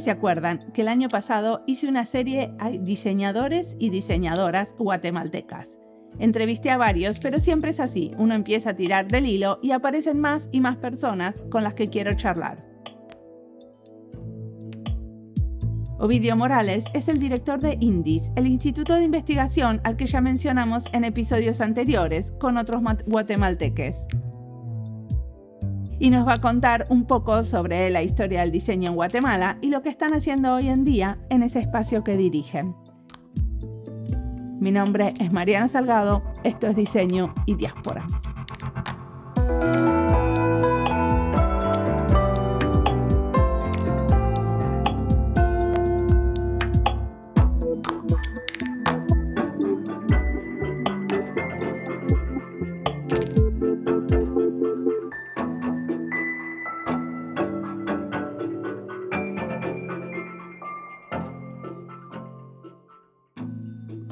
se acuerdan que el año pasado hice una serie a diseñadores y diseñadoras guatemaltecas. Entrevisté a varios, pero siempre es así, uno empieza a tirar del hilo y aparecen más y más personas con las que quiero charlar. Ovidio Morales es el director de INDIS, el instituto de investigación al que ya mencionamos en episodios anteriores con otros guatemalteques y nos va a contar un poco sobre la historia del diseño en Guatemala y lo que están haciendo hoy en día en ese espacio que dirigen. Mi nombre es Mariana Salgado, esto es Diseño y Diáspora.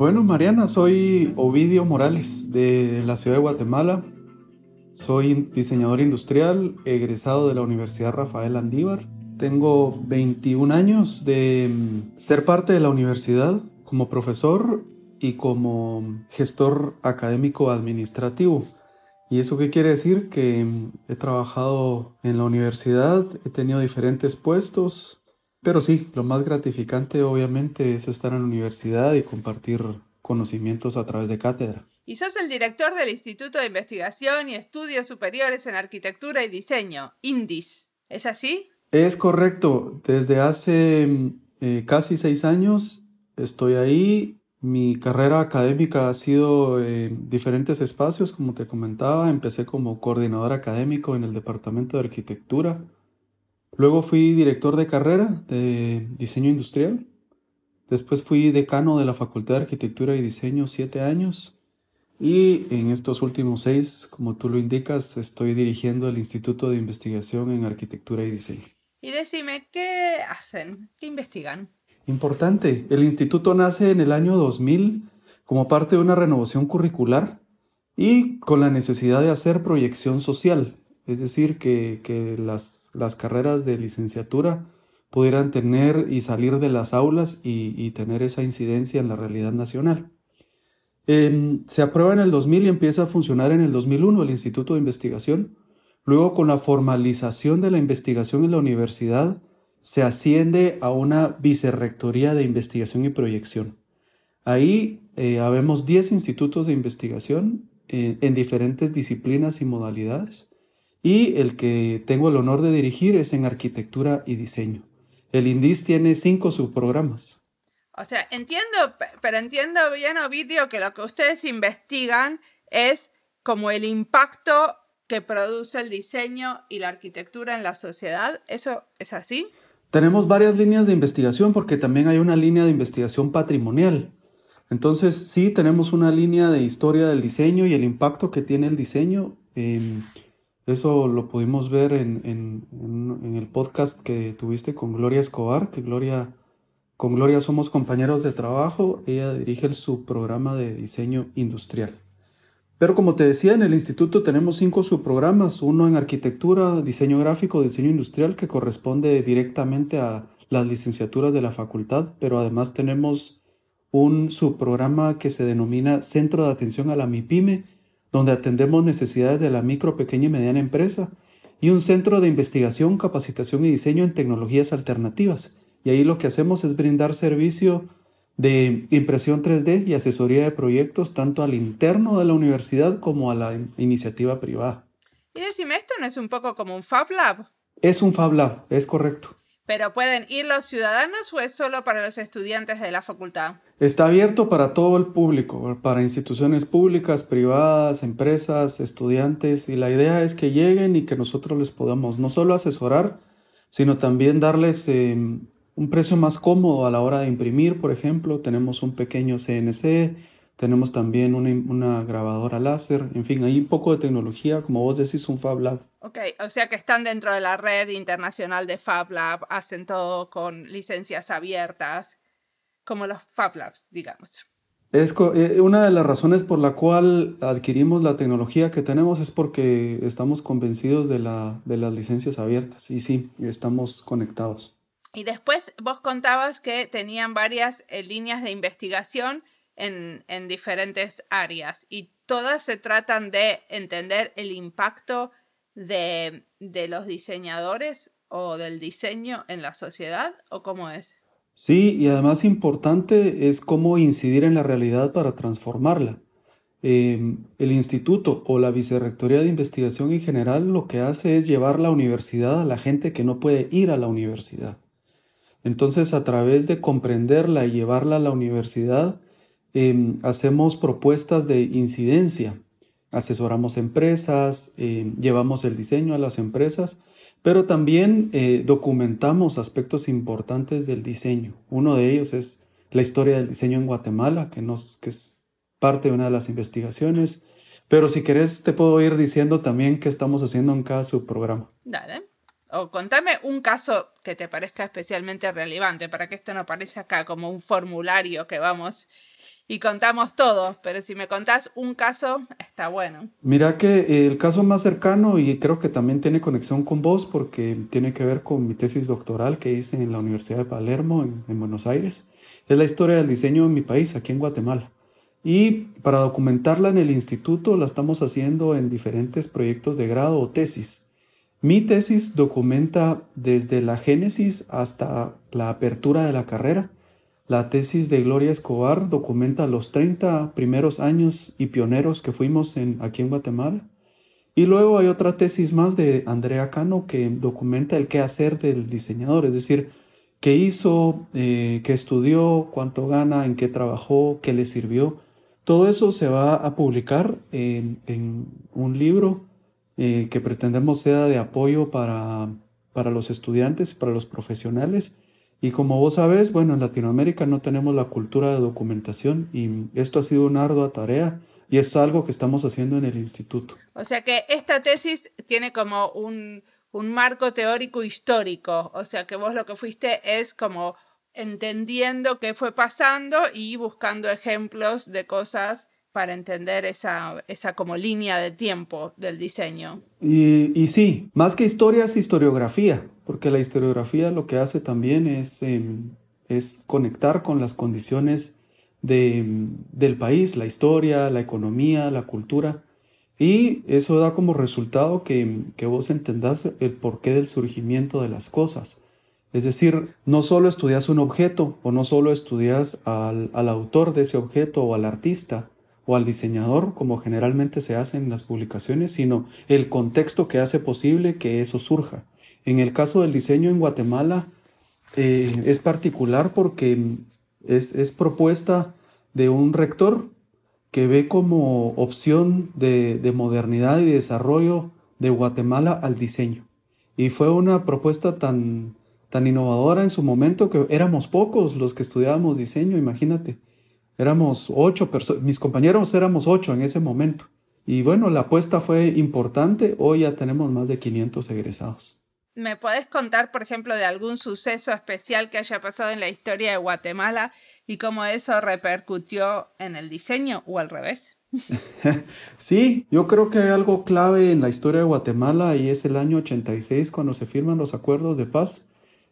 Bueno, Mariana, soy Ovidio Morales de la ciudad de Guatemala. Soy diseñador industrial, egresado de la Universidad Rafael Andívar. Tengo 21 años de ser parte de la universidad como profesor y como gestor académico administrativo. ¿Y eso qué quiere decir? Que he trabajado en la universidad, he tenido diferentes puestos, pero sí, lo más gratificante obviamente es estar en la universidad y compartir conocimientos a través de cátedra. Y sos el director del Instituto de Investigación y Estudios Superiores en Arquitectura y Diseño, INDIS. ¿Es así? Es correcto. Desde hace eh, casi seis años estoy ahí. Mi carrera académica ha sido en diferentes espacios, como te comentaba. Empecé como coordinador académico en el Departamento de Arquitectura Luego fui director de carrera de diseño industrial. Después fui decano de la Facultad de Arquitectura y Diseño siete años. Y en estos últimos seis, como tú lo indicas, estoy dirigiendo el Instituto de Investigación en Arquitectura y Diseño. Y decime, ¿qué hacen? ¿Qué investigan? Importante. El instituto nace en el año 2000 como parte de una renovación curricular y con la necesidad de hacer proyección social. Es decir, que, las, carreras de licenciatura pudieran tener y salir de las aulas y, tener esa incidencia en la realidad nacional. se aprueba en el 2000 y empieza a funcionar en el 2001 el Instituto de Investigación. Luego, con la formalización de la investigación en la universidad, se asciende a una vicerrectoría de investigación y proyección. Ahí eh, habemos 10 institutos de investigación eh, en diferentes disciplinas y modalidades y el que tengo el honor de dirigir es en arquitectura y diseño. El INDIS tiene cinco subprogramas. O sea, entiendo, pero entiendo bien, Ovidio, que lo que ustedes investigan es como el impacto que produce el diseño y la arquitectura en la sociedad. ¿Eso es así? Tenemos varias líneas de investigación porque también hay una línea de investigación patrimonial. Entonces, sí, tenemos una línea de historia del diseño y el impacto que tiene el diseño. en eso lo pudimos ver en, el podcast que tuviste con Gloria Escobar, que Gloria, con Gloria somos compañeros de trabajo, ella dirige el subprograma de diseño industrial. Pero como te decía, en el instituto tenemos cinco subprogramas, uno en arquitectura, diseño gráfico, diseño industrial, que corresponde directamente a las licenciaturas de la facultad, pero además tenemos un subprograma que se denomina Centro de Atención a la MIPYME, donde atendemos necesidades de la micro, pequeña y mediana empresa, y un centro de investigación, capacitación y diseño en tecnologías alternativas. Y ahí lo que hacemos es brindar servicio de impresión 3D y asesoría de proyectos tanto al interno de la universidad como a la iniciativa privada. Y decime, ¿esto no es un poco como un Fab Lab? Es un Fab Lab, es correcto. ¿Pero pueden ir los ciudadanos o es solo para los estudiantes de la facultad? Está abierto para todo el público, para instituciones públicas, privadas, empresas, estudiantes, y la idea es que lleguen y que nosotros les podamos no solo asesorar, sino también darles em, un precio más cómodo a la hora de imprimir, por ejemplo, tenemos un pequeño CNC, tenemos también una, grabadora láser, en fin, hay un poco de tecnología, como vos decís, un Fab Lab. Ok, o sea que están dentro de la red internacional de Fab Lab, hacen todo con licencias abiertas, como los Fab Labs, digamos. Es eh, una de las razones por la cual adquirimos la tecnología que tenemos es porque estamos convencidos de, la, de las licencias abiertas y sí, estamos conectados. Y después vos contabas que tenían varias eh, líneas de investigación en, diferentes áreas y todas se tratan de entender el impacto de, los diseñadores o del diseño en la sociedad o cómo es? Sí, y además importante es cómo incidir en la realidad para transformarla. Em, el instituto o la vicerrectoría de investigación en general lo que hace es llevar la universidad a la gente que no puede ir a la universidad. Entonces, a través de comprenderla y llevarla a la universidad, Em, hacemos propuestas de incidencia, asesoramos empresas, em, llevamos el diseño a las empresas, pero también eh, documentamos aspectos importantes del diseño. Uno de ellos es la historia del diseño en Guatemala, que, que es parte de una de las investigaciones. Pero si querés, te puedo ir diciendo también qué estamos haciendo en cada subprograma. Dale. O contame un caso que te parezca especialmente relevante para que esto no parezca acá como un formulario que vamos y contamos todos, pero si me contás un caso, está bueno. Mira que el caso más cercano, y creo que también tiene conexión con vos, porque tiene que ver con mi tesis doctoral que hice en la Universidad de Palermo, en, Buenos Aires, es la historia del diseño en mi país, aquí en Guatemala. Y para documentarla en el instituto la estamos haciendo en diferentes proyectos de grado o tesis. Mi tesis documenta desde la génesis hasta la apertura de la carrera la tesis de Gloria Escobar documenta los 30 primeros años y pioneros que fuimos en, aquí en Guatemala. Y luego hay otra tesis más de Andrea Cano que documenta el qué hacer del diseñador, es decir, qué hizo, eh, qué estudió, cuánto gana, en qué trabajó, qué le sirvió. Todo eso se va a publicar en, un libro eh, que pretendemos sea de apoyo para, para los estudiantes y para los profesionales y como vos sabés, bueno, en Latinoamérica no tenemos la cultura de documentación y esto ha sido una ardua tarea y es algo que estamos haciendo en el instituto. O sea que esta tesis tiene como un, un marco teórico histórico, o sea que vos lo que fuiste es como entendiendo qué fue pasando y buscando ejemplos de cosas para entender esa, esa como línea de tiempo del diseño. Y, y sí, más que historia es historiografía porque la historiografía lo que hace también es, em, es conectar con las condiciones de, del país, la historia, la economía, la cultura, y eso da como resultado que, que vos entendás el porqué del surgimiento de las cosas. Es decir, no solo estudias un objeto o no solo estudias al, al, autor de ese objeto o al artista o al diseñador, como generalmente se hace en las publicaciones, sino el contexto que hace posible que eso surja. En el caso del diseño en Guatemala eh, es particular porque es, propuesta de un rector que ve como opción de, modernidad y desarrollo de Guatemala al diseño. Y fue una propuesta tan, tan innovadora en su momento que éramos pocos los que estudiábamos diseño, imagínate. Éramos ocho personas, mis compañeros éramos ocho en ese momento. Y bueno, la apuesta fue importante, hoy ya tenemos más de 500 egresados. ¿Me puedes contar, por ejemplo, de algún suceso especial que haya pasado en la historia de Guatemala y cómo eso repercutió en el diseño o al revés? sí, yo creo que hay algo clave en la historia de Guatemala y es el año 86 cuando se firman los acuerdos de paz.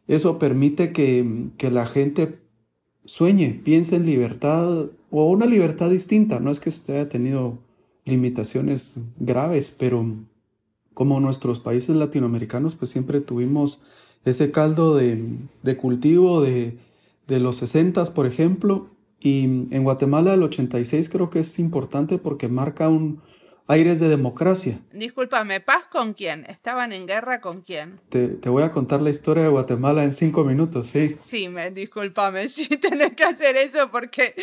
Eso permite que, que la gente sueñe, piense en libertad o una libertad distinta. No es que se haya tenido limitaciones graves, pero como nuestros países latinoamericanos, pues siempre tuvimos ese caldo de, cultivo de, de los 60, por ejemplo, y en Guatemala el 86 creo que es importante porque marca un, aires de democracia. Discúlpame, ¿paz con quién? ¿Estaban en guerra con quién? Te, voy a contar la historia de Guatemala en cinco minutos, sí. Sí, me, discúlpame, sí tenés que hacer eso porque,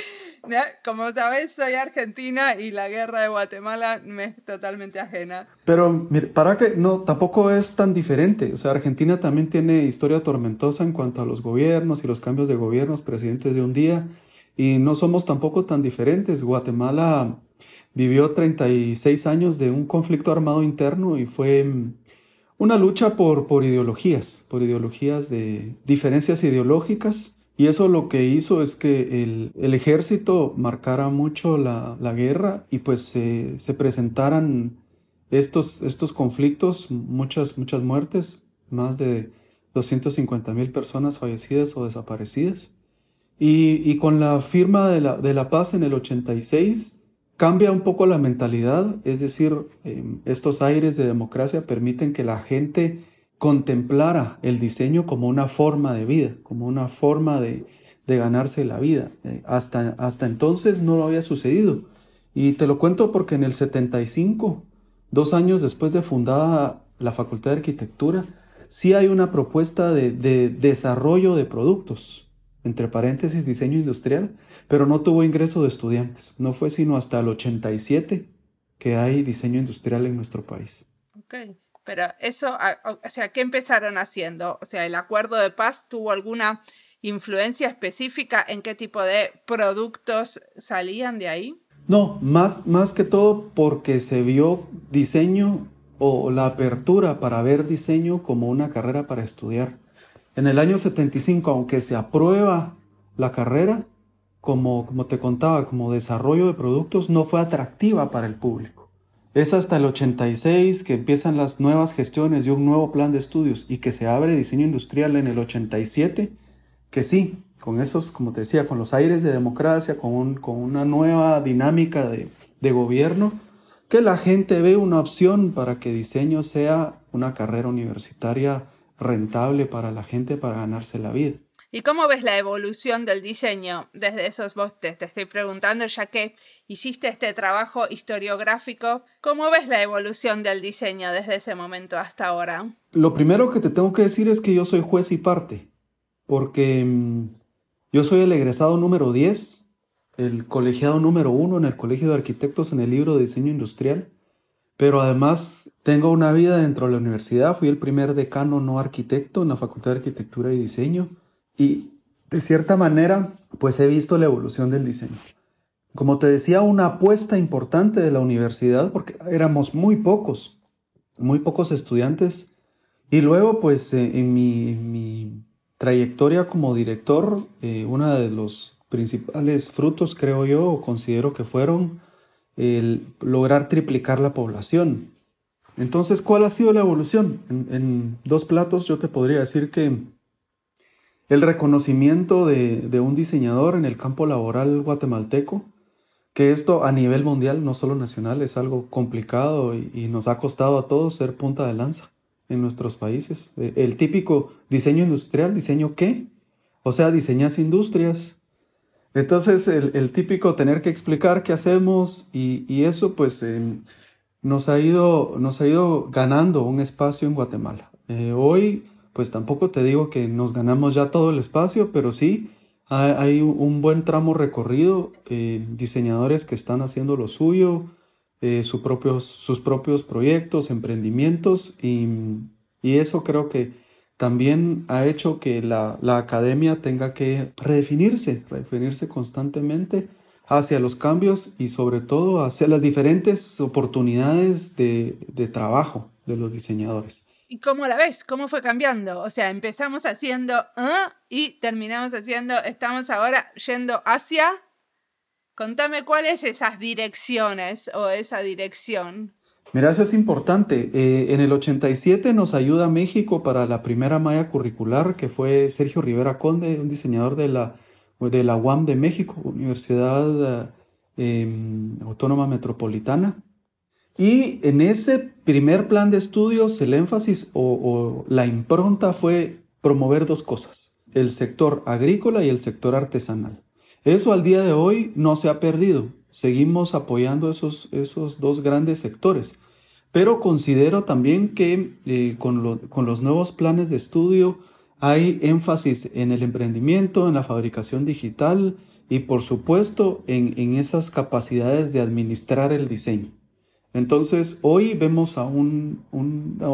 como sabes, soy argentina y la guerra de Guatemala me es totalmente ajena. Pero, para que no, tampoco es tan diferente. O sea, Argentina también tiene historia tormentosa en cuanto a los gobiernos y los cambios de gobiernos, presidentes de un día. y no somos tampoco tan diferentes. Guatemala vivió 36 años de un conflicto armado interno y fue mm, una lucha por, por ideologías, por ideologías de diferencias ideológicas. Y eso lo que hizo es que el, ejército marcara mucho la, guerra y pues se presentaran estos, estos conflictos, muchas, muchas muertes, más de 250 mil personas fallecidas o desaparecidas. Y, con la firma de la, de la, paz en el 86 cambia un poco la mentalidad, es decir, em, estos aires de democracia permiten que la gente contemplara el diseño como una forma de vida, como una forma de, de ganarse la vida. Eh, hasta, hasta entonces no lo había sucedido. Y te lo cuento porque en el 75, dos años después de fundada la Facultad de Arquitectura, sí hay una propuesta de, desarrollo de productos, entre paréntesis diseño industrial, pero no tuvo ingreso de estudiantes. No fue sino hasta el 87 que hay diseño industrial en nuestro país. Ok, pero eso, o sea, ¿qué empezaron haciendo? O sea, ¿el acuerdo de paz tuvo alguna influencia específica en qué tipo de productos salían de ahí? No, más, más que todo porque se vio diseño o la apertura para ver diseño como una carrera para estudiar. En el año 75, aunque se aprueba la carrera, como, como te contaba, como desarrollo de productos, no fue atractiva para el público. Es hasta el 86 que empiezan las nuevas gestiones y un nuevo plan de estudios y que se abre diseño industrial en el 87, que sí, con esos, como te decía, con los aires de democracia, con, con una nueva dinámica de, de gobierno, que la gente ve una opción para que diseño sea una carrera universitaria rentable para la gente para ganarse la vida. ¿Y cómo ves la evolución del diseño desde esos bosques? Te estoy preguntando, ya que hiciste este trabajo historiográfico, ¿cómo ves la evolución del diseño desde ese momento hasta ahora? Lo primero que te tengo que decir es que yo soy juez y parte, porque mm, yo soy el egresado número 10 el colegiado número uno en el Colegio de Arquitectos en el libro de diseño industrial, pero además tengo una vida dentro de la universidad, fui el primer decano no arquitecto en la Facultad de Arquitectura y Diseño. Y de cierta manera pues he visto la evolución del diseño. Como te decía, una apuesta importante de la universidad, porque éramos muy pocos, muy pocos estudiantes, y luego pues eh, en mi, trayectoria como director, eh, una de los principales frutos, creo yo, o considero que fueron el lograr triplicar la población. Entonces, ¿cuál ha sido la evolución? En, dos platos yo te podría decir que el reconocimiento de, un diseñador en el campo laboral guatemalteco, que esto a nivel mundial, no solo nacional, es algo complicado y, y nos ha costado a todos ser punta de lanza en nuestros países. El típico diseño industrial, diseño qué? O sea, diseñas industrias, entonces, el, típico tener que explicar qué hacemos y, eso pues em, nos, ha ido, nos ha ido ganando un espacio en Guatemala. Eh, hoy, pues tampoco te digo que nos ganamos ya todo el espacio, pero sí hay, un buen tramo recorrido, eh, diseñadores que están haciendo lo suyo, eh, propios, sus propios proyectos, emprendimientos y, y eso creo que también ha hecho que la, academia tenga que redefinirse, redefinirse constantemente hacia los cambios y sobre todo hacia las diferentes oportunidades de, trabajo de los diseñadores. ¿Y cómo la ves? ¿Cómo fue cambiando? O sea, empezamos haciendo ¿ah? y terminamos haciendo, estamos ahora yendo hacia... Contame cuáles esas direcciones o esa dirección. Mira, eso es importante. Eh, en el 87 nos ayuda México para la primera malla curricular, que fue Sergio Rivera Conde, un diseñador de la, de la UAM de México, Universidad em, Autónoma Metropolitana. Y en ese primer plan de estudios, el énfasis o la impronta fue promover dos cosas, el sector agrícola y el sector artesanal. Eso al día de hoy no se ha perdido. Seguimos apoyando esos, esos dos grandes sectores. Pero considero también que eh, con, los nuevos planes de estudio hay énfasis en el emprendimiento, en la fabricación digital y por supuesto en, esas capacidades de administrar el diseño. Entonces hoy vemos a un,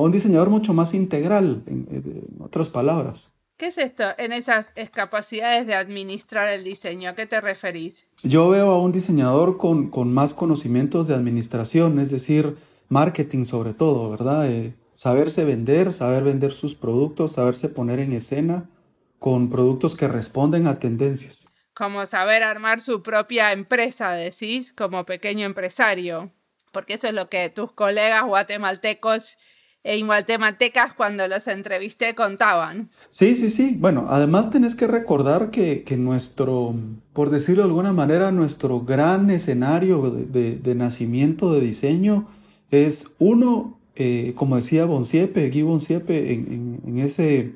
diseñador mucho más integral, en, otras palabras. ¿Qué es esto en esas capacidades de administrar el diseño? ¿A qué te referís? Yo veo a un diseñador con, más conocimientos de administración, es decir, marketing sobre todo, ¿verdad? Eh, saberse vender, saber vender sus productos, saberse poner en escena con productos que responden a tendencias. Como saber armar su propia empresa, decís, como pequeño empresario, porque eso es lo que tus colegas guatemaltecos e guatemaltecas cuando los entrevisté contaban. Sí, sí, sí. Bueno, además tenés que recordar que, nuestro, por decirlo de alguna manera, nuestro gran escenario de, nacimiento de diseño es uno, eh, como decía Bonsiepe, Guy Bonsiepe, en, ese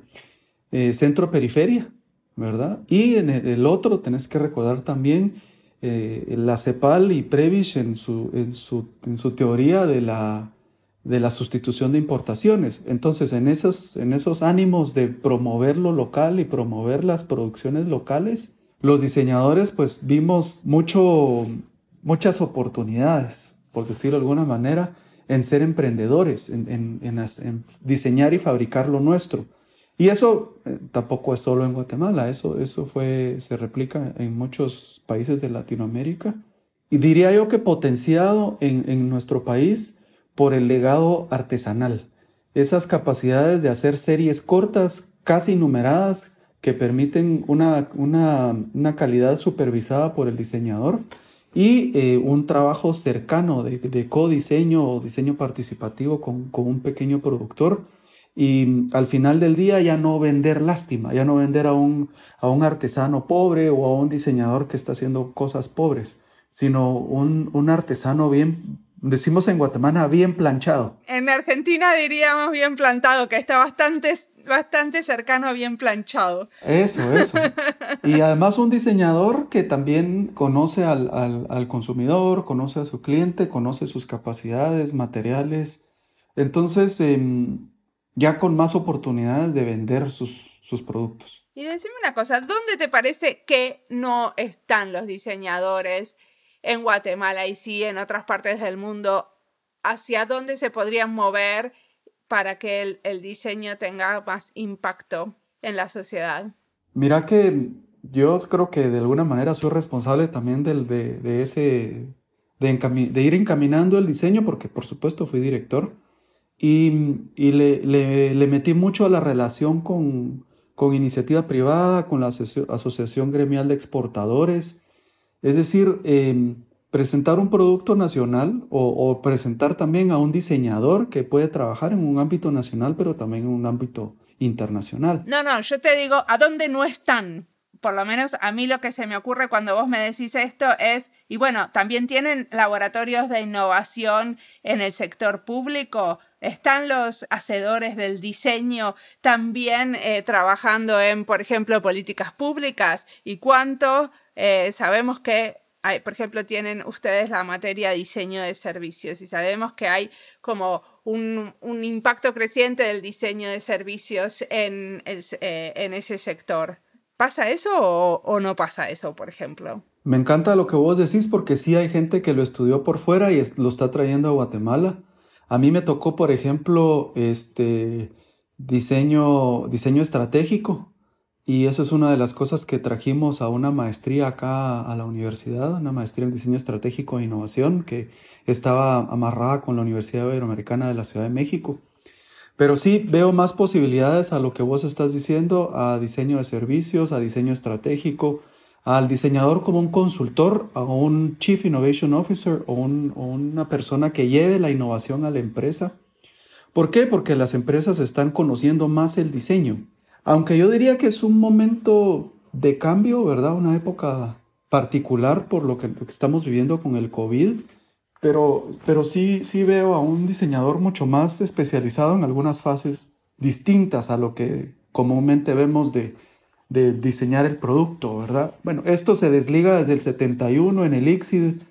eh, centro periferia, ¿verdad? Y en el, otro tenés que recordar también eh, la CEPAL y Prevish en su, en su, en su teoría de la de la sustitución de importaciones. Entonces, en esos, en esos ánimos de promover lo local y promover las producciones locales, los diseñadores pues vimos mucho, muchas oportunidades, por decirlo de alguna manera, en ser emprendedores, en, diseñar y fabricar lo nuestro. Y eso eh, tampoco es solo en Guatemala, eso, eso fue, se replica en muchos países de Latinoamérica. Y diría yo que potenciado en, en nuestro país, por el legado artesanal, esas capacidades de hacer series cortas, casi numeradas, que permiten una, una, calidad supervisada por el diseñador y eh, un trabajo cercano de, de codiseño o diseño participativo con, con, un pequeño productor. Y al final del día ya no vender lástima, ya no vender a un, a un artesano pobre o a un diseñador que está haciendo cosas pobres, sino un, un artesano bien, Decimos en Guatemala bien planchado. En Argentina diríamos bien plantado, que está bastante, bastante cercano a bien planchado. Eso, eso. y además un diseñador que también conoce al, al, consumidor, conoce a su cliente, conoce sus capacidades materiales. Entonces, em, ya con más oportunidades de vender sus, sus productos. Y decime una cosa, ¿dónde te parece que no están los diseñadores? En Guatemala y sí en otras partes del mundo, hacia dónde se podrían mover para que el, diseño tenga más impacto en la sociedad. Mira que yo creo que de alguna manera soy responsable también del, de, ese, de, ir encaminando el diseño, porque por supuesto fui director, y, le, metí mucho a la relación con, con iniciativa privada, con la Asociación Gremial de Exportadores, es decir, em, presentar un producto nacional o, presentar también a un diseñador que puede trabajar en un ámbito nacional, pero también en un ámbito internacional. No, no, yo te digo, ¿a dónde no están? Por lo menos a mí lo que se me ocurre cuando vos me decís esto es, y bueno, también tienen laboratorios de innovación en el sector público, están los hacedores del diseño también eh, trabajando en, por ejemplo, políticas públicas y cuánto eh, sabemos que, hay, por ejemplo, tienen ustedes la materia diseño de servicios y sabemos que hay como un, impacto creciente del diseño de servicios eh, en ese sector. ¿Pasa eso o, no pasa eso, por ejemplo? Me encanta lo que vos decís porque sí hay gente que lo estudió por fuera y lo está trayendo a Guatemala. A mí me tocó, por ejemplo, este diseño, diseño estratégico. Y eso es una de las cosas que trajimos a una maestría acá a la universidad, una maestría en diseño estratégico e innovación que estaba amarrada con la Universidad Iberoamericana de la Ciudad de México. Pero sí veo más posibilidades a lo que vos estás diciendo, a diseño de servicios, a diseño estratégico, al diseñador como un consultor, a un Chief Innovation Officer o, una persona que lleve la innovación a la empresa. ¿Por qué? Porque las empresas están conociendo más el diseño aunque yo diría que es un momento de cambio, ¿verdad? Una época particular por lo que, estamos viviendo con el COVID, pero, pero sí, sí veo a un diseñador mucho más especializado en algunas fases distintas a lo que comúnmente vemos de, de diseñar el producto, ¿verdad? Bueno, esto se desliga desde el 71 en el ICSID,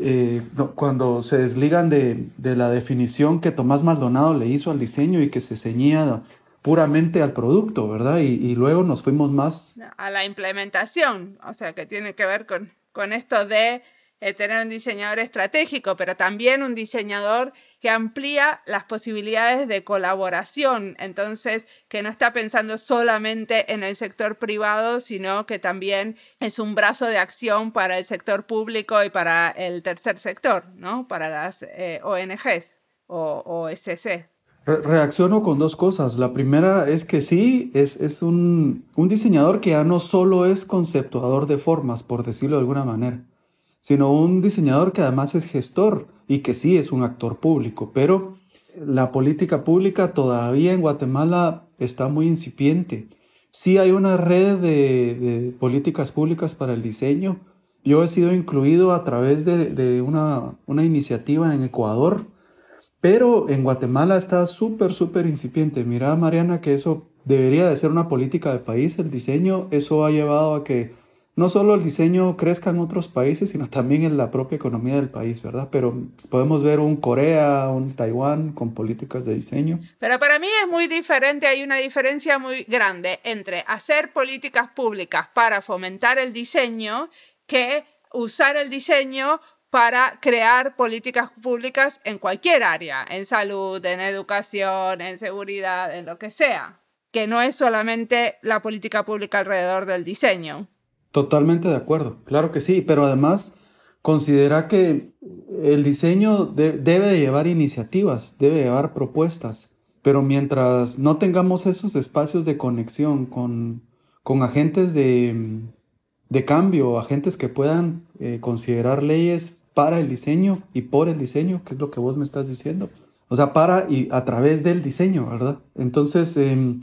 eh, cuando se desligan de, de, la definición que Tomás Maldonado le hizo al diseño y que se ceñía puramente al producto, ¿verdad? Y, luego nos fuimos más... A la implementación, o sea, que tiene que ver con, con esto de eh, tener un diseñador estratégico, pero también un diseñador que amplía las posibilidades de colaboración, entonces que no está pensando solamente en el sector privado, sino que también es un brazo de acción para el sector público y para el tercer sector, ¿no? Para las eh, ONGs o, OSC. Reacciono con dos cosas. La primera es que sí, es, es un, un diseñador que ya no solo es conceptuador de formas, por decirlo de alguna manera sino un diseñador que además es gestor y que sí es un actor público, pero la política pública todavía en Guatemala está muy incipiente. Sí hay una red de, políticas públicas para el diseño. Yo he sido incluido a través de, una, una, iniciativa en Ecuador, pero en Guatemala está súper, súper incipiente. Mira, Mariana, que eso debería de ser una política de país, el diseño. Eso ha llevado a que no solo el diseño crezca en otros países, sino también en la propia economía del país, ¿verdad? Pero podemos ver un Corea, un Taiwán con políticas de diseño. Pero para mí es muy diferente, hay una diferencia muy grande entre hacer políticas públicas para fomentar el diseño que usar el diseño para crear políticas públicas en cualquier área, en salud, en educación, en seguridad, en lo que sea, que no es solamente la política pública alrededor del diseño. Totalmente de acuerdo, claro que sí, pero además considera que el diseño debe de llevar iniciativas, debe llevar propuestas, pero mientras no tengamos esos espacios de conexión con, con agentes de, de, cambio, agentes que puedan eh, considerar leyes para el diseño y por el diseño, que es lo que vos me estás diciendo, o sea, para y a través del diseño, ¿verdad? Entonces, em,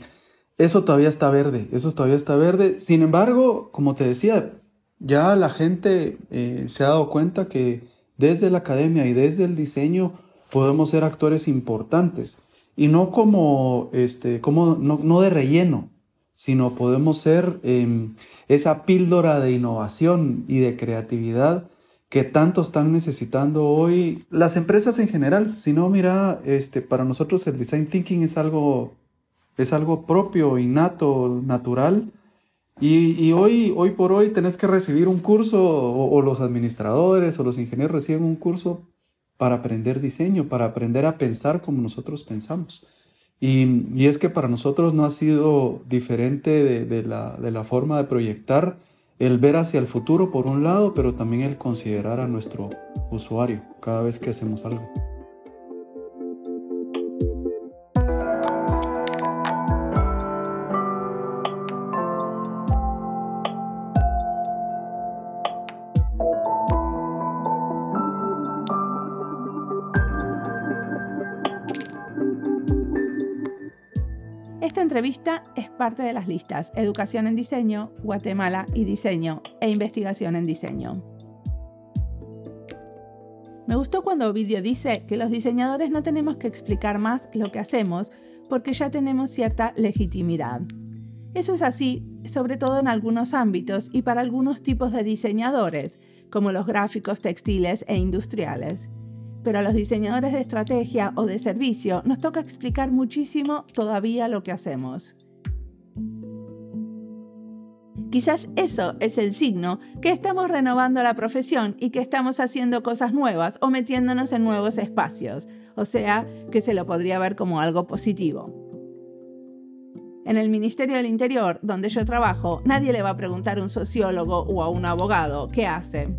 eso todavía está verde, eso todavía está verde. Sin embargo, como te decía, ya la gente eh, se ha dado cuenta que desde la academia y desde el diseño podemos ser actores importantes y no como, este, como no, de relleno, sino podemos ser em, esa píldora de innovación y de creatividad que tanto están necesitando hoy las empresas en general. Si no, mira, este, para nosotros el design thinking es algo es algo propio, innato, natural. Y, hoy, hoy por hoy tenés que recibir un curso, o, los administradores o los ingenieros reciben un curso para aprender diseño, para aprender a pensar como nosotros pensamos. Y, es que para nosotros no ha sido diferente de, la, de la forma de proyectar el ver hacia el futuro por un lado, pero también el considerar a nuestro usuario cada vez que hacemos algo. Entrevista es parte de las listas Educación en Diseño, Guatemala y Diseño e Investigación en Diseño. Me gustó cuando Ovidio dice que los diseñadores no tenemos que explicar más lo que hacemos porque ya tenemos cierta legitimidad. Eso es así, sobre todo en algunos ámbitos y para algunos tipos de diseñadores, como los gráficos textiles e industriales pero a los diseñadores de estrategia o de servicio nos toca explicar muchísimo todavía lo que hacemos. Quizás eso es el signo que estamos renovando la profesión y que estamos haciendo cosas nuevas o metiéndonos en nuevos espacios, o sea, que se lo podría ver como algo positivo. En el Ministerio del Interior, donde yo trabajo, nadie le va a preguntar a un sociólogo o a un abogado qué hace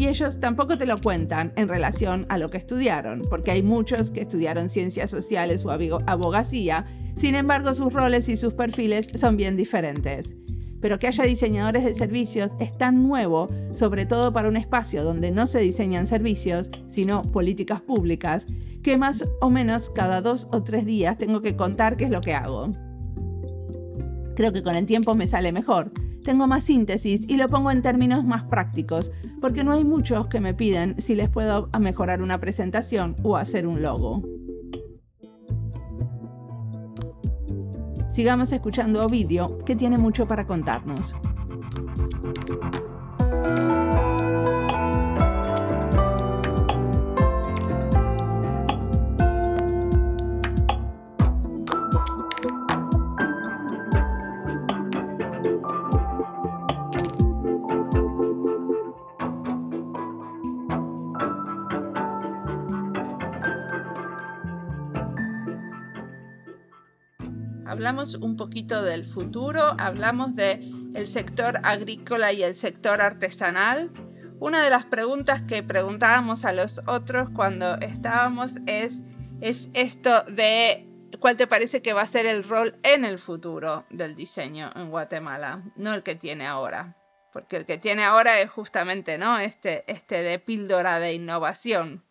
y ellos tampoco te lo cuentan en relación a lo que estudiaron, porque hay muchos que estudiaron ciencias sociales o abogacía, sin embargo sus roles y sus perfiles son bien diferentes. Pero que haya diseñadores de servicios es tan nuevo, sobre todo para un espacio donde no se diseñan servicios, sino políticas públicas, que más o menos cada dos o tres días tengo que contar qué es lo que hago. Creo que con el tiempo me sale mejor, tengo más síntesis y lo pongo en términos más prácticos, porque no hay muchos que me piden si les puedo mejorar una presentación o hacer un logo. Sigamos escuchando Ovidio, que tiene mucho para contarnos. Hablamos un poquito del futuro, hablamos de sector agrícola y el sector artesanal. Una de las preguntas que preguntábamos a los otros cuando estábamos es, es esto de cuál te parece que va a ser el rol en el futuro del diseño en Guatemala, no el que tiene ahora. Porque el que tiene ahora es justamente ¿no? este, este de píldora de innovación.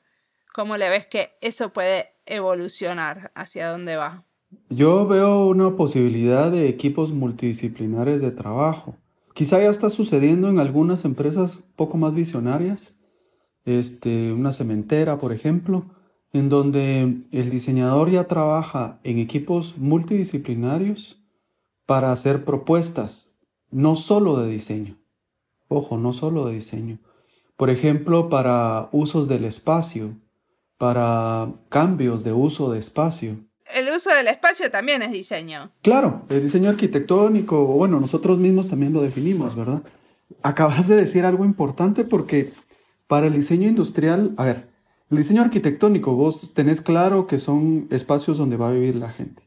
¿Cómo le ves que eso puede evolucionar? ¿Hacia dónde va? Yo veo una posibilidad de equipos multidisciplinares de trabajo. Quizá ya está sucediendo en algunas empresas poco más visionarias, este, una cementera, por ejemplo, en donde el diseñador ya trabaja en equipos multidisciplinarios para hacer propuestas, no solo de diseño. Ojo, no solo de diseño. Por ejemplo, para usos del espacio, para cambios de uso de espacio el uso del espacio también es diseño. Claro, el diseño arquitectónico, bueno, nosotros mismos también lo definimos, ¿verdad? Acabas de decir algo importante porque para el diseño industrial, a ver, el diseño arquitectónico, vos tenés claro que son espacios donde va a vivir la gente.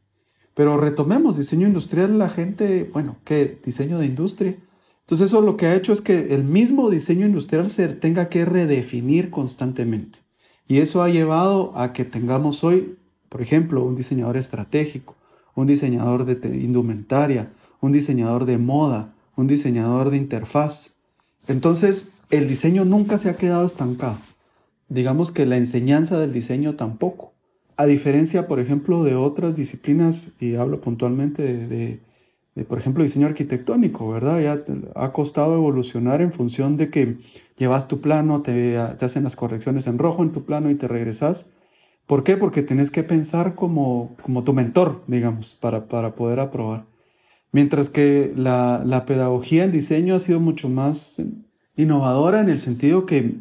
Pero retomemos, diseño industrial, la gente, bueno, ¿qué? Diseño de industria. Entonces eso lo que ha hecho es que el mismo diseño industrial se tenga que redefinir constantemente. Y eso ha llevado a que tengamos hoy por ejemplo, un diseñador estratégico, un diseñador de indumentaria, un diseñador de moda, un diseñador de interfaz. Entonces, el diseño nunca se ha quedado estancado. Digamos que la enseñanza del diseño tampoco. A diferencia, por ejemplo, de otras disciplinas, y hablo puntualmente de, por ejemplo, diseño arquitectónico, ¿verdad? Ya ha costado evolucionar en función de que llevas tu plano, te, te hacen las correcciones en rojo en tu plano y te regresas ¿Por qué? Porque tenés que pensar como, como tu mentor, digamos, para, para poder aprobar. Mientras que la, la pedagogía en diseño ha sido mucho más innovadora en el sentido que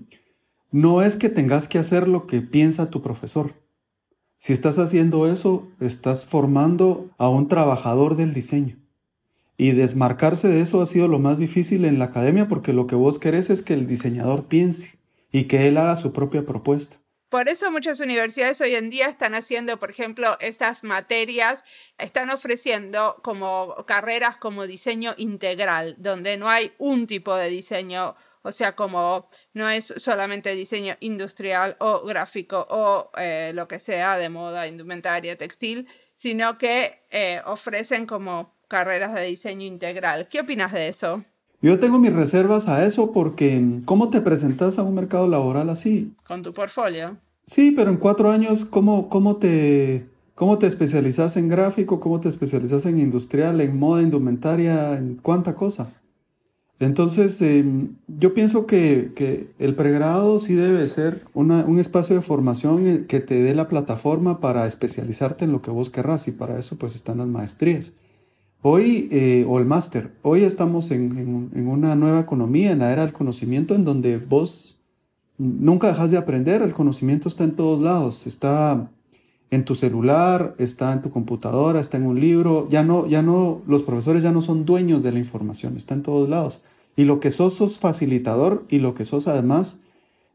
no es que tengas que hacer lo que piensa tu profesor. Si estás haciendo eso, estás formando a un trabajador del diseño. Y desmarcarse de eso ha sido lo más difícil en la academia porque lo que vos querés es que el diseñador piense y que él haga su propia propuesta. Por eso muchas universidades hoy en día están haciendo, por ejemplo, estas materias, están ofreciendo como carreras como diseño integral, donde no hay un tipo de diseño, o sea, como no es solamente diseño industrial o gráfico o eh, lo que sea de moda, indumentaria, textil, sino que eh, ofrecen como carreras de diseño integral. ¿Qué opinas de eso? Yo tengo mis reservas a eso porque ¿cómo te presentas a un mercado laboral así? Con tu portfolio. Sí, pero en cuatro años, ¿cómo, cómo, te, cómo te especializas en gráfico? ¿Cómo te especializas en industrial, en moda, indumentaria, en cuánta cosa? Entonces, em, yo pienso que, que, el pregrado sí debe ser una, un espacio de formación que te dé la plataforma para especializarte en lo que vos querrás y para eso pues están las maestrías. Hoy, eh, o el máster, hoy estamos en, una nueva economía, en la era del conocimiento, en donde vos nunca dejas de aprender, el conocimiento está en todos lados, está en tu celular, está en tu computadora, está en un libro, ya no, ya no, los profesores ya no son dueños de la información, está en todos lados. Y lo que sos, sos facilitador y lo que sos además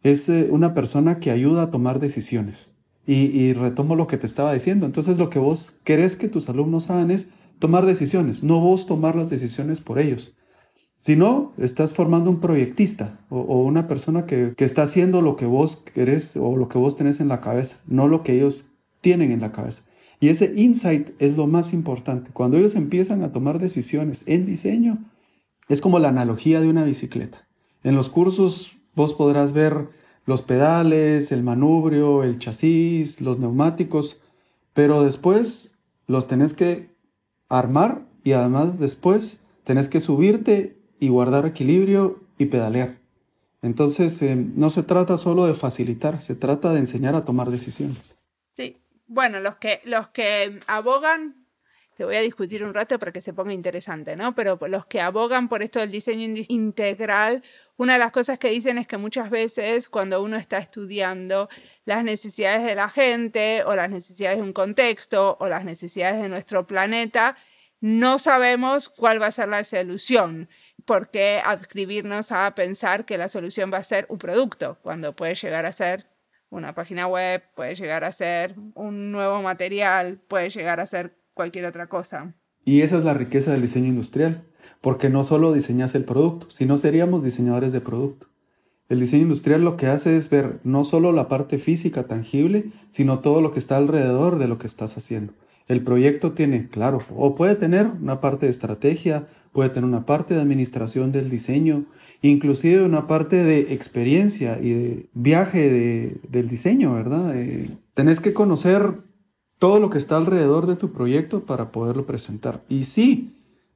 es eh, una persona que ayuda a tomar decisiones. Y, y retomo lo que te estaba diciendo, entonces lo que vos querés que tus alumnos hagan es tomar decisiones, no vos tomar las decisiones por ellos. Si no, estás formando un proyectista o, una persona que, que, está haciendo lo que vos querés o lo que vos tenés en la cabeza, no lo que ellos tienen en la cabeza. Y ese insight es lo más importante. Cuando ellos empiezan a tomar decisiones en diseño, es como la analogía de una bicicleta. En los cursos vos podrás ver los pedales, el manubrio, el chasis, los neumáticos, pero después los tenés que armar y además después tenés que subirte y guardar equilibrio y pedalear. Entonces, eh, no se trata solo de facilitar, se trata de enseñar a tomar decisiones. Sí, bueno, los que, los que abogan, te voy a discutir un rato para que se ponga interesante, ¿no? Pero los que abogan por esto del diseño integral, una de las cosas que dicen es que muchas veces cuando uno está estudiando las necesidades de la gente o las necesidades de un contexto o las necesidades de nuestro planeta, no sabemos cuál va a ser la solución. ¿Por qué adscribirnos a pensar que la solución va a ser un producto cuando puede llegar a ser una página web, puede llegar a ser un nuevo material, puede llegar a ser cualquier otra cosa. Y esa es la riqueza del diseño industrial, porque no solo diseñas el producto, sino seríamos diseñadores de producto. El diseño industrial lo que hace es ver no solo la parte física tangible, sino todo lo que está alrededor de lo que estás haciendo. El proyecto tiene, claro, o puede tener una parte de estrategia, puede tener una parte de administración del diseño, inclusive una parte de experiencia y de viaje del diseño, ¿verdad? Eh, tenés que conocer todo lo que está alrededor de tu proyecto para poderlo presentar. Y sí,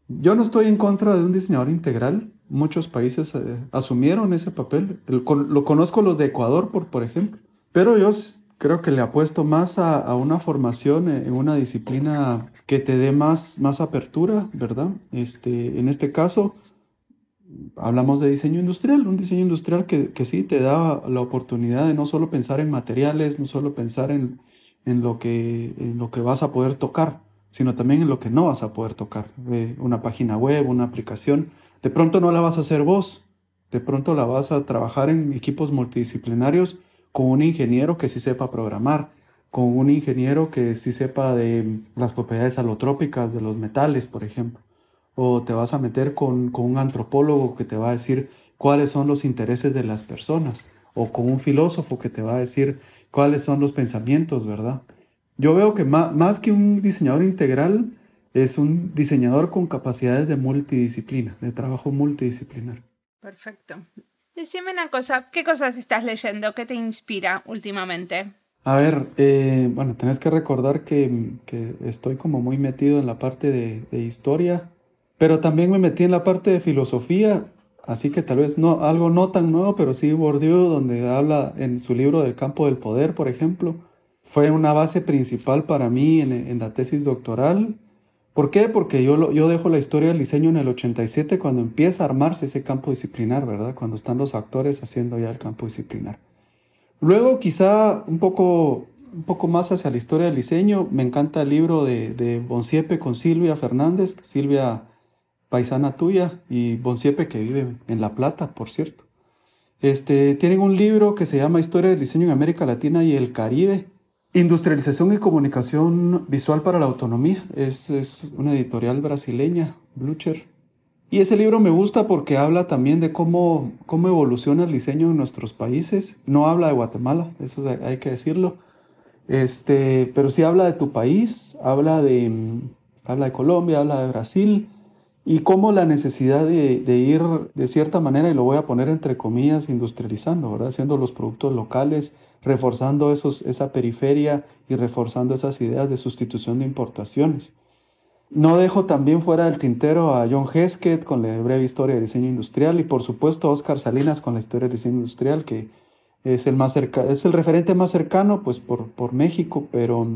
yo no estoy en contra de un diseñador integral. Muchos países eh, asumieron ese papel. lo conozco los de Ecuador, por, por ejemplo. Pero yo creo que le apuesto más a, una formación en una disciplina que te dé más, más apertura, ¿verdad? Este, en este caso, hablamos de diseño industrial, un diseño industrial que, que, sí te da la oportunidad de no solo pensar en materiales, no solo pensar en, en, lo, que, en lo que vas a poder tocar, sino también en lo que no vas a poder tocar. una página web, una aplicación, de pronto no la vas a hacer vos, de pronto la vas a trabajar en equipos multidisciplinarios con un ingeniero que sí sepa programar, con un ingeniero que sí sepa de las propiedades alotrópicas de los metales, por ejemplo. O te vas a meter con, con un antropólogo que te va a decir cuáles son los intereses de las personas. O con un filósofo que te va a decir cuáles son los pensamientos, ¿verdad? Yo veo que más, que un diseñador integral, es un diseñador con capacidades de multidisciplina, de trabajo multidisciplinar. Perfecto. Decime una cosa, ¿qué cosas estás leyendo? ¿Qué te inspira últimamente? A ver, eh, bueno, tenés que recordar que, estoy como muy metido en la parte de, de, historia, pero también me metí en la parte de filosofía, así que tal vez no, algo no tan nuevo, pero sí Bourdieu, donde habla en su libro del campo del poder, por ejemplo, fue una base principal para mí en, la tesis doctoral. ¿Por qué? Porque yo, yo dejo la historia del diseño en el 87 cuando empieza a armarse ese campo disciplinar, ¿verdad? Cuando están los actores haciendo ya el campo disciplinar. Luego, quizá un poco, un poco más hacia la historia del diseño, me encanta el libro de, de Bonsiepe con Silvia Fernández, Silvia paisana tuya y Bonsiepe que vive en La Plata, por cierto. Este, tienen un libro que se llama Historia del diseño en América Latina y el Caribe Industrialización y comunicación visual para la autonomía. Es, es, una editorial brasileña, Blucher. Y ese libro me gusta porque habla también de cómo, cómo evoluciona el diseño en nuestros países. No habla de Guatemala, eso hay que decirlo. Este, pero sí habla de tu país, habla de, habla de Colombia, habla de Brasil y cómo la necesidad de, ir de cierta manera, y lo voy a poner entre comillas, industrializando, ¿verdad? haciendo los productos locales reforzando esos, esa periferia y reforzando esas ideas de sustitución de importaciones. No dejo también fuera del tintero a John Heskett con la breve historia de diseño industrial y por supuesto a Oscar Salinas con la historia de diseño industrial que es el, más es el referente más cercano pues por, por México, pero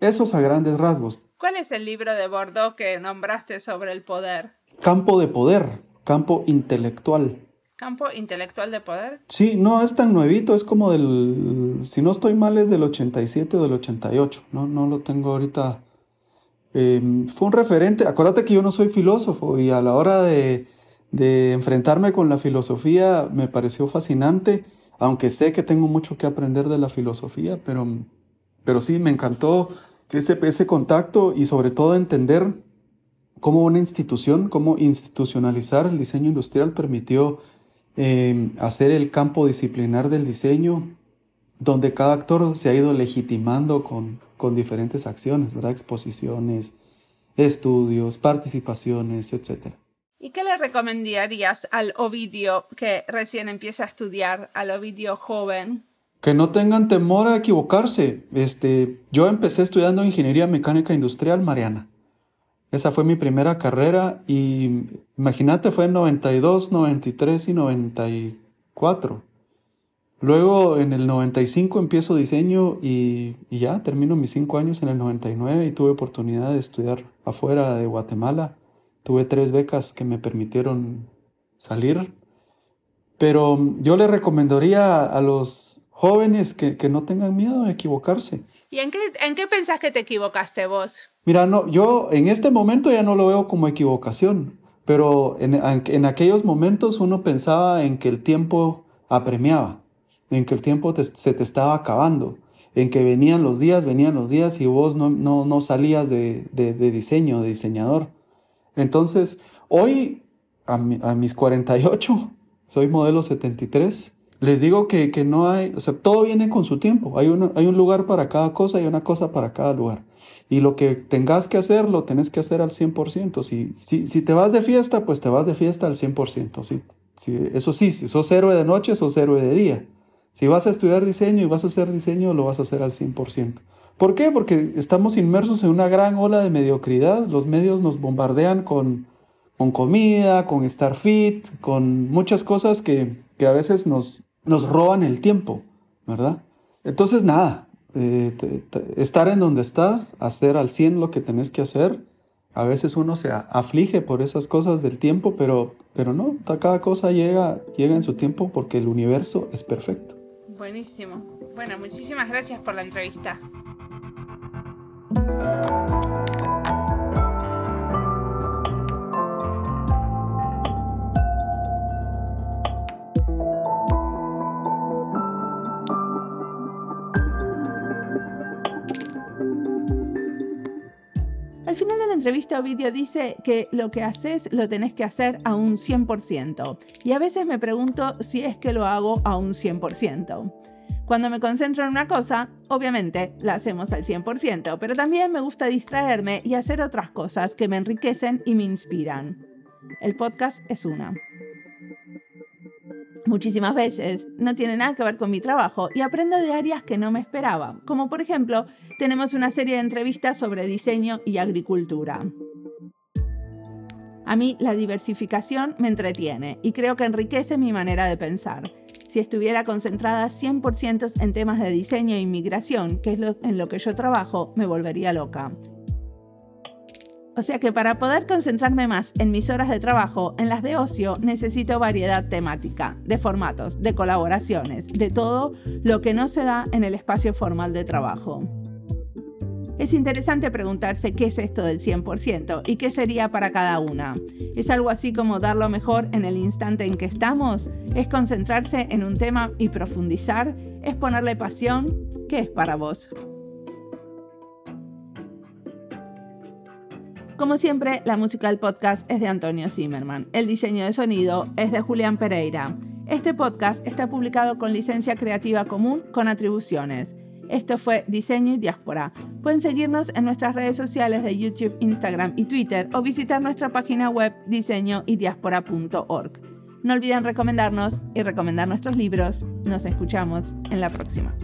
esos a grandes rasgos. ¿Cuál es el libro de Bordeaux que nombraste sobre el poder? Campo de poder, campo intelectual. Campo intelectual de poder. Sí, no es tan nuevito, es como del, si no estoy mal, es del 87 o del 88, no, no lo tengo ahorita. Em, fue un referente, acuérdate que yo no soy filósofo y a la hora de, de enfrentarme con la filosofía me pareció fascinante, aunque sé que tengo mucho que aprender de la filosofía, pero, pero sí, me encantó ese, ese contacto y sobre todo entender cómo una institución, cómo institucionalizar el diseño industrial permitió Em, hacer el campo disciplinar del diseño, donde cada actor se ha ido legitimando con, con diferentes acciones, ¿verdad? exposiciones, estudios, participaciones, etc. ¿Y qué le recomendarías al Ovidio que recién empieza a estudiar, al Ovidio joven? Que no tengan temor a equivocarse. Este, yo empecé estudiando ingeniería mecánica industrial, Mariana. Esa fue mi primera carrera y imagínate, fue en 92, 93 y 94. Luego en el 95 empiezo diseño y, ya termino mis cinco años en el 99 y tuve oportunidad de estudiar afuera de Guatemala. Tuve tres becas que me permitieron salir. Pero yo le recomendaría a los jóvenes que, no tengan miedo a equivocarse. ¿Y en qué, en qué pensás que te equivocaste vos? Mira, no, yo en este momento ya no lo veo como equivocación, pero en, en aquellos momentos uno pensaba en que el tiempo apremiaba, en que el tiempo se te estaba acabando, en que venían los días, venían los días y vos no, no, salías de, diseño, de diseñador. Entonces, hoy, a, mis 48, soy modelo 73, les digo que, no hay, o sea, todo viene con su tiempo. Hay, hay un lugar para cada cosa y una cosa para cada lugar. Y lo que tengas que hacer, lo tenés que hacer al 100%. Si, si, si te vas de fiesta, pues te vas de fiesta al 100%. ¿sí? eso sí, si sos héroe de noche, sos héroe de día. Si vas a estudiar diseño y vas a hacer diseño, lo vas a hacer al 100%. ¿Por qué? Porque estamos inmersos en una gran ola de mediocridad. Los medios nos bombardean con, con comida, con estar fit, con muchas cosas que, que a veces nos, nos roban el tiempo, ¿verdad? Entonces, nada, eh, estar en donde estás, hacer al 100 lo que tenés que hacer. A veces uno se aflige por esas cosas del tiempo, pero, pero no, cada cosa llega, llega en su tiempo porque el universo es perfecto. Buenísimo. Bueno, muchísimas gracias por la entrevista. Entrevista Ovidio dice que lo que haces lo tenés que hacer a un 100%. Y a veces me pregunto si es que lo hago a un 100%. Cuando me concentro en una cosa, obviamente la hacemos al 100%, pero también me gusta distraerme y hacer otras cosas que me enriquecen y me inspiran. El podcast es una muchísimas veces no tiene nada que ver con mi trabajo y aprendo de áreas que no me esperaba, como por ejemplo tenemos una serie de entrevistas sobre diseño y agricultura. A mí la diversificación me entretiene y creo que enriquece mi manera de pensar. Si estuviera concentrada 100% en temas de diseño e inmigración, que es en lo que yo trabajo, me volvería loca. O sea que para poder concentrarme más en mis horas de trabajo, en las de ocio, necesito variedad temática, de formatos, de colaboraciones, de todo lo que no se da en el espacio formal de trabajo. Es interesante preguntarse qué es esto del 100% y qué sería para cada una. ¿Es algo así como dar lo mejor en el instante en que estamos? ¿Es concentrarse en un tema y profundizar? ¿Es ponerle pasión? ¿Qué es para vos? Como siempre, la música del podcast es de Antonio Zimmerman. El diseño de sonido es de Julián Pereira. Este podcast está publicado con licencia creativa común con atribuciones. Esto fue Diseño y Diáspora. Pueden seguirnos en nuestras redes sociales de YouTube, Instagram y Twitter o visitar nuestra página web diseñoydiáspora.org. No olviden recomendarnos y recomendar nuestros libros. Nos escuchamos en la próxima.